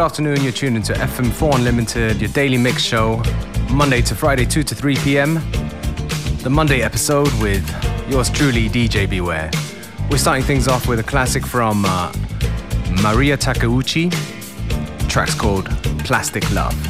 Good afternoon, you're tuned into FM4 Unlimited, your daily mix show, Monday to Friday, 2 to 3 p.m. The Monday episode with yours truly, DJ Beware. We're starting things off with a classic from uh, Mariya Takeuchi. The track's called Plastic Love.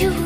you.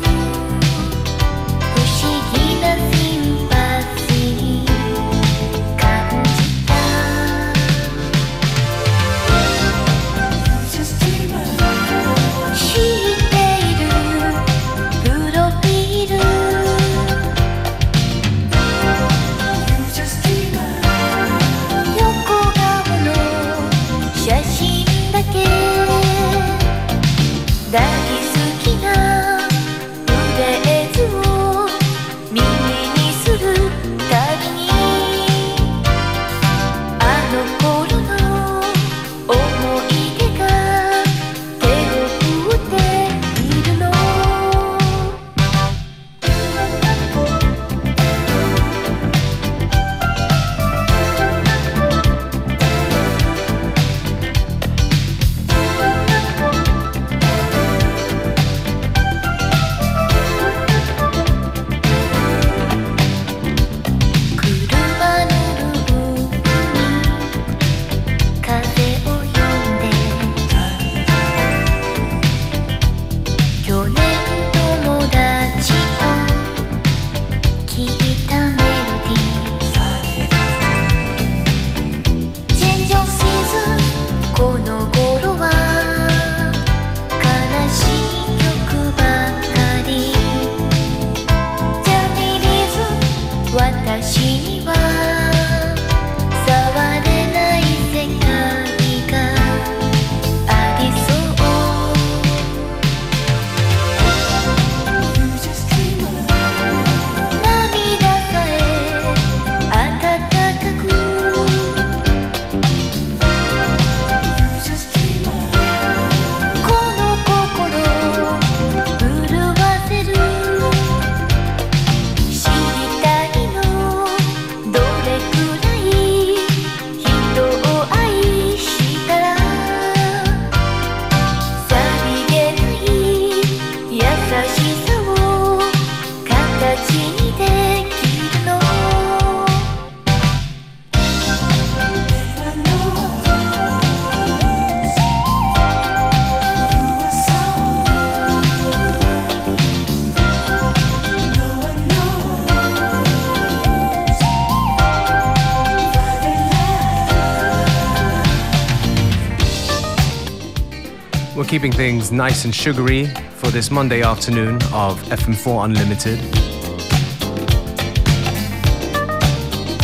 Keeping things nice and sugary for this Monday afternoon of FM4 Unlimited.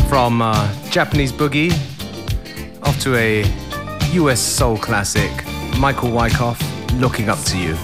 From uh, Japanese boogie off to a US soul classic, Michael Wycoff, Looking Up to You.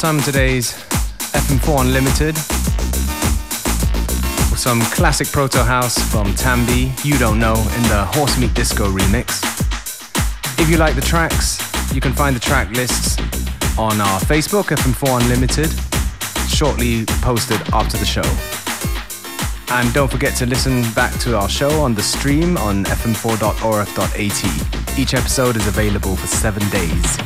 Halftime today's FM4 Unlimited. With some classic proto house from Tambi, You Don't Know, in the Horse Meat Disco remix. If you like the tracks, you can find the track lists on our Facebook, FM4 Unlimited, shortly posted after the show. And don't forget to listen back to our show on the stream on fm4.orf.at. Each episode is available for seven days.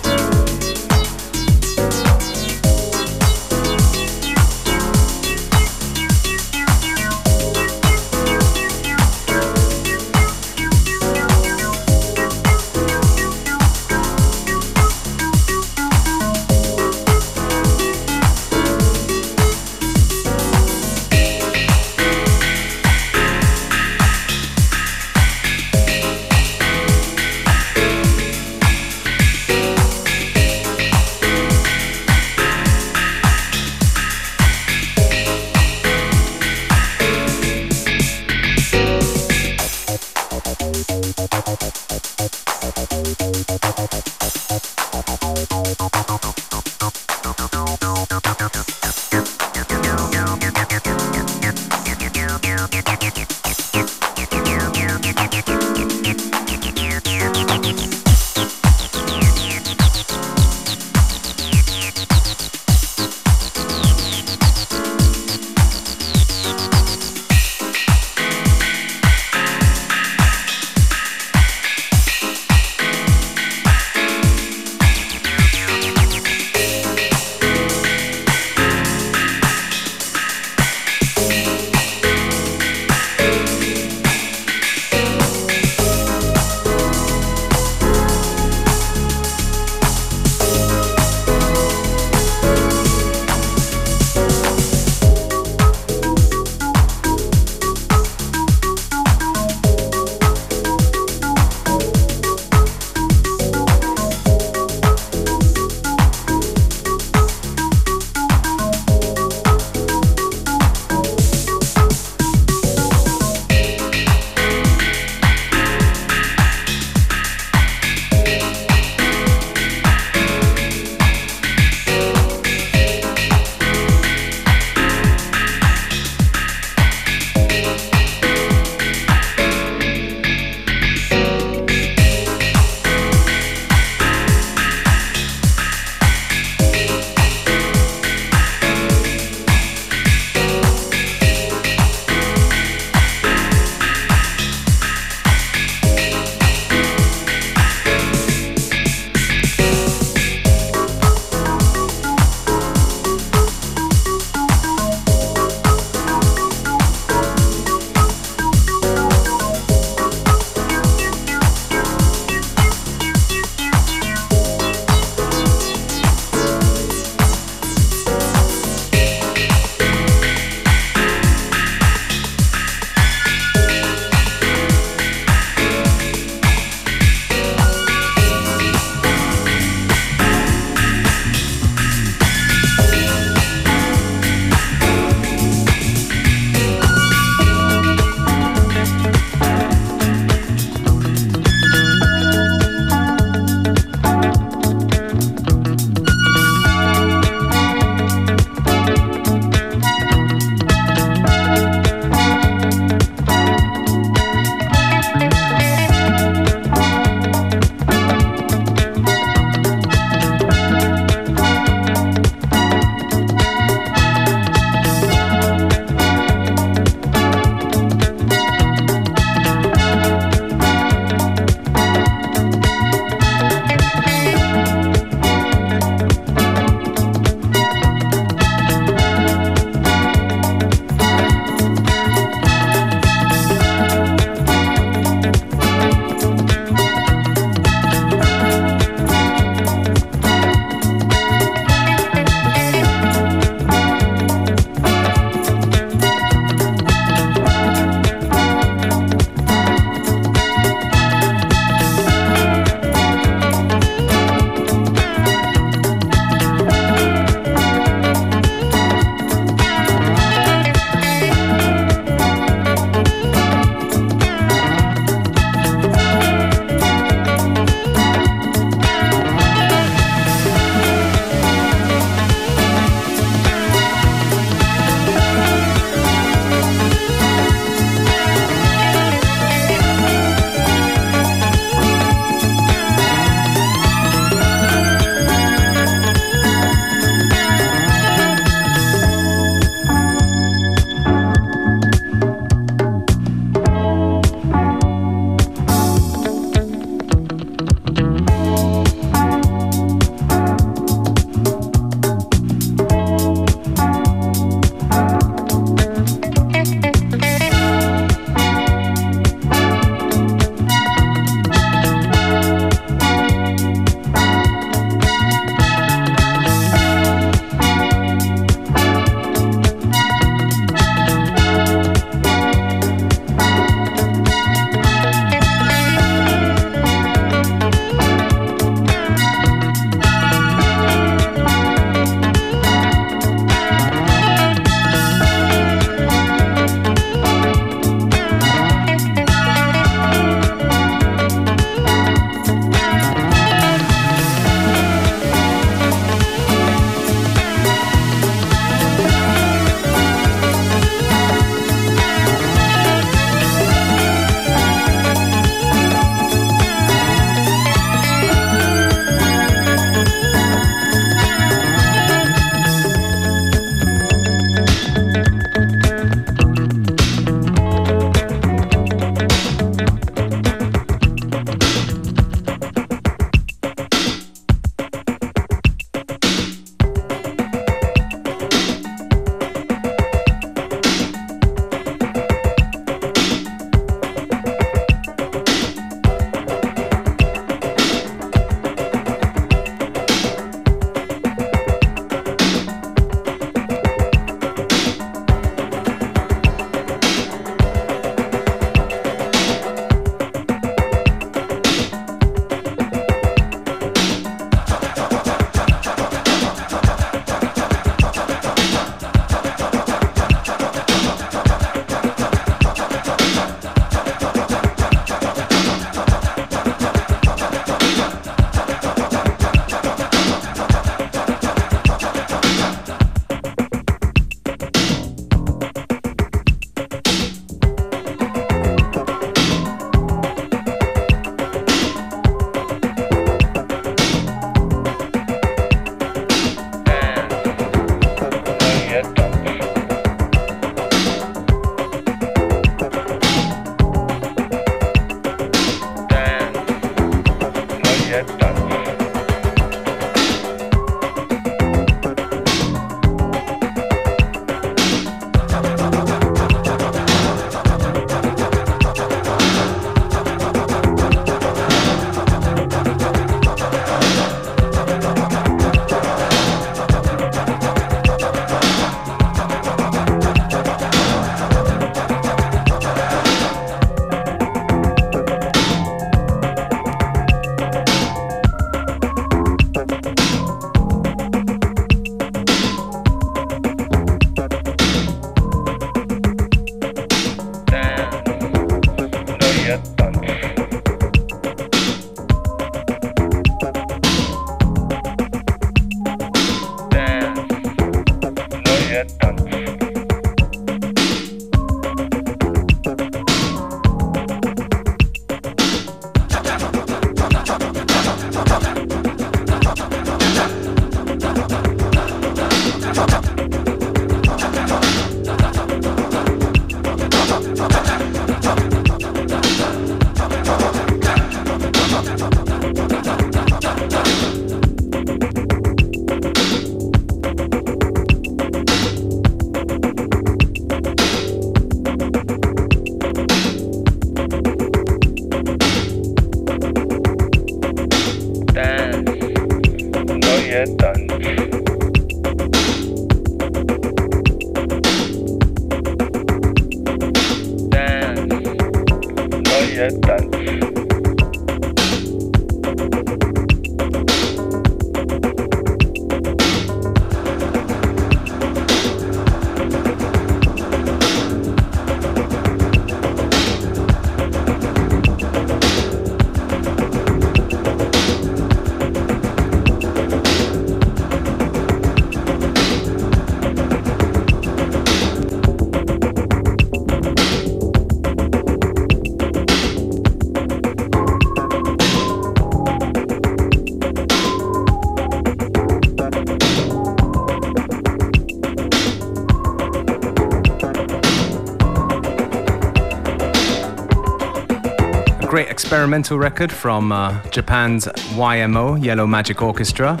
Experimental record from uh, Japan's YMO, Yellow Magic Orchestra,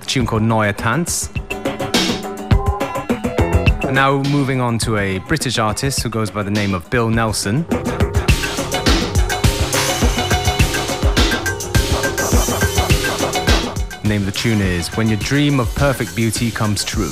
a tune called Neue Tanz. And now moving on to a British artist who goes by the name of Bill Nelson. The name of the tune is When Your Dream of Perfect Beauty Comes True.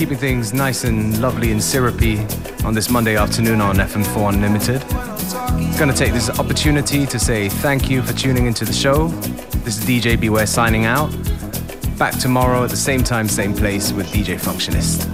Keeping things nice and lovely and syrupy on this Monday afternoon on FM4 Unlimited. Gonna take this opportunity to say thank you for tuning into the show. This is DJ Beware signing out. Back tomorrow at the same time, same place with DJ Functionist.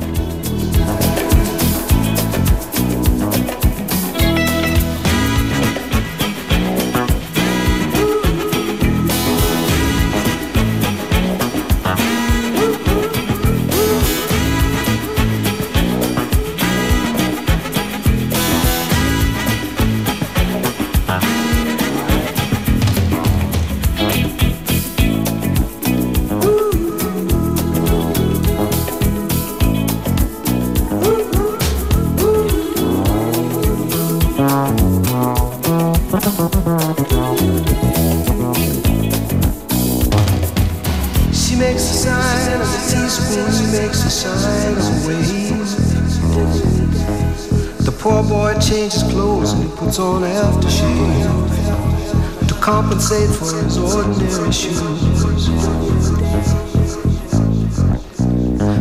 Compensate for his ordinary shoes.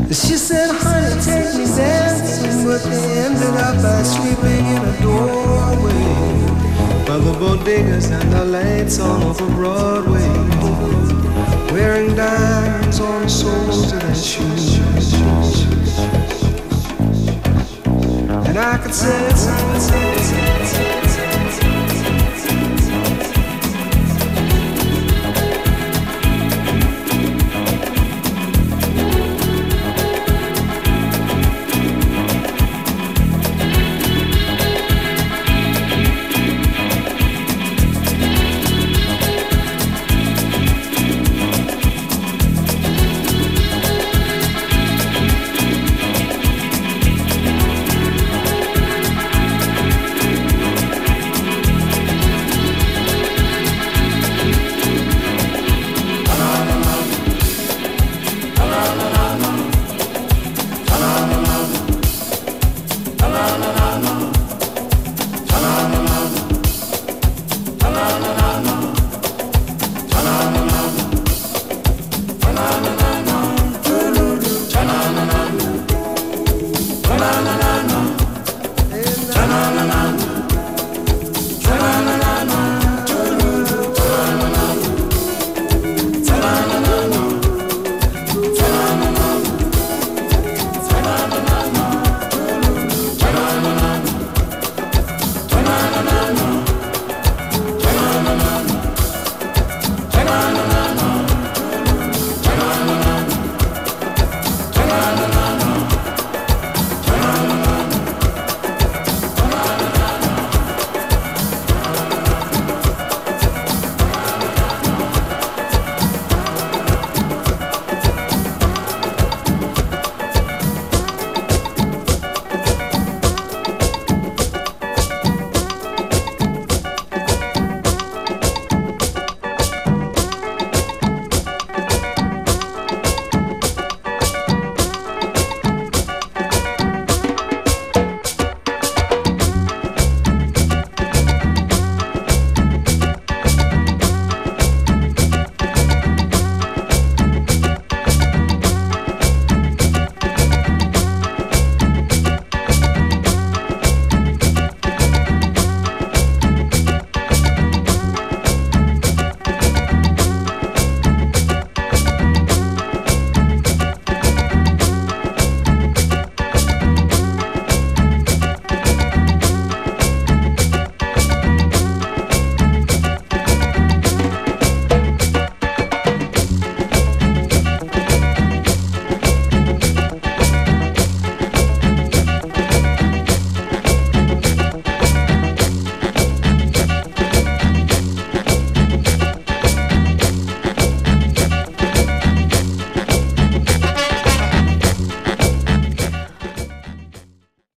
She said, honey, take me dancing, but they ended up by sleeping in a doorway by the bodegas and the lights on over Broadway, wearing diamonds on the soles of their shoes. And I could say,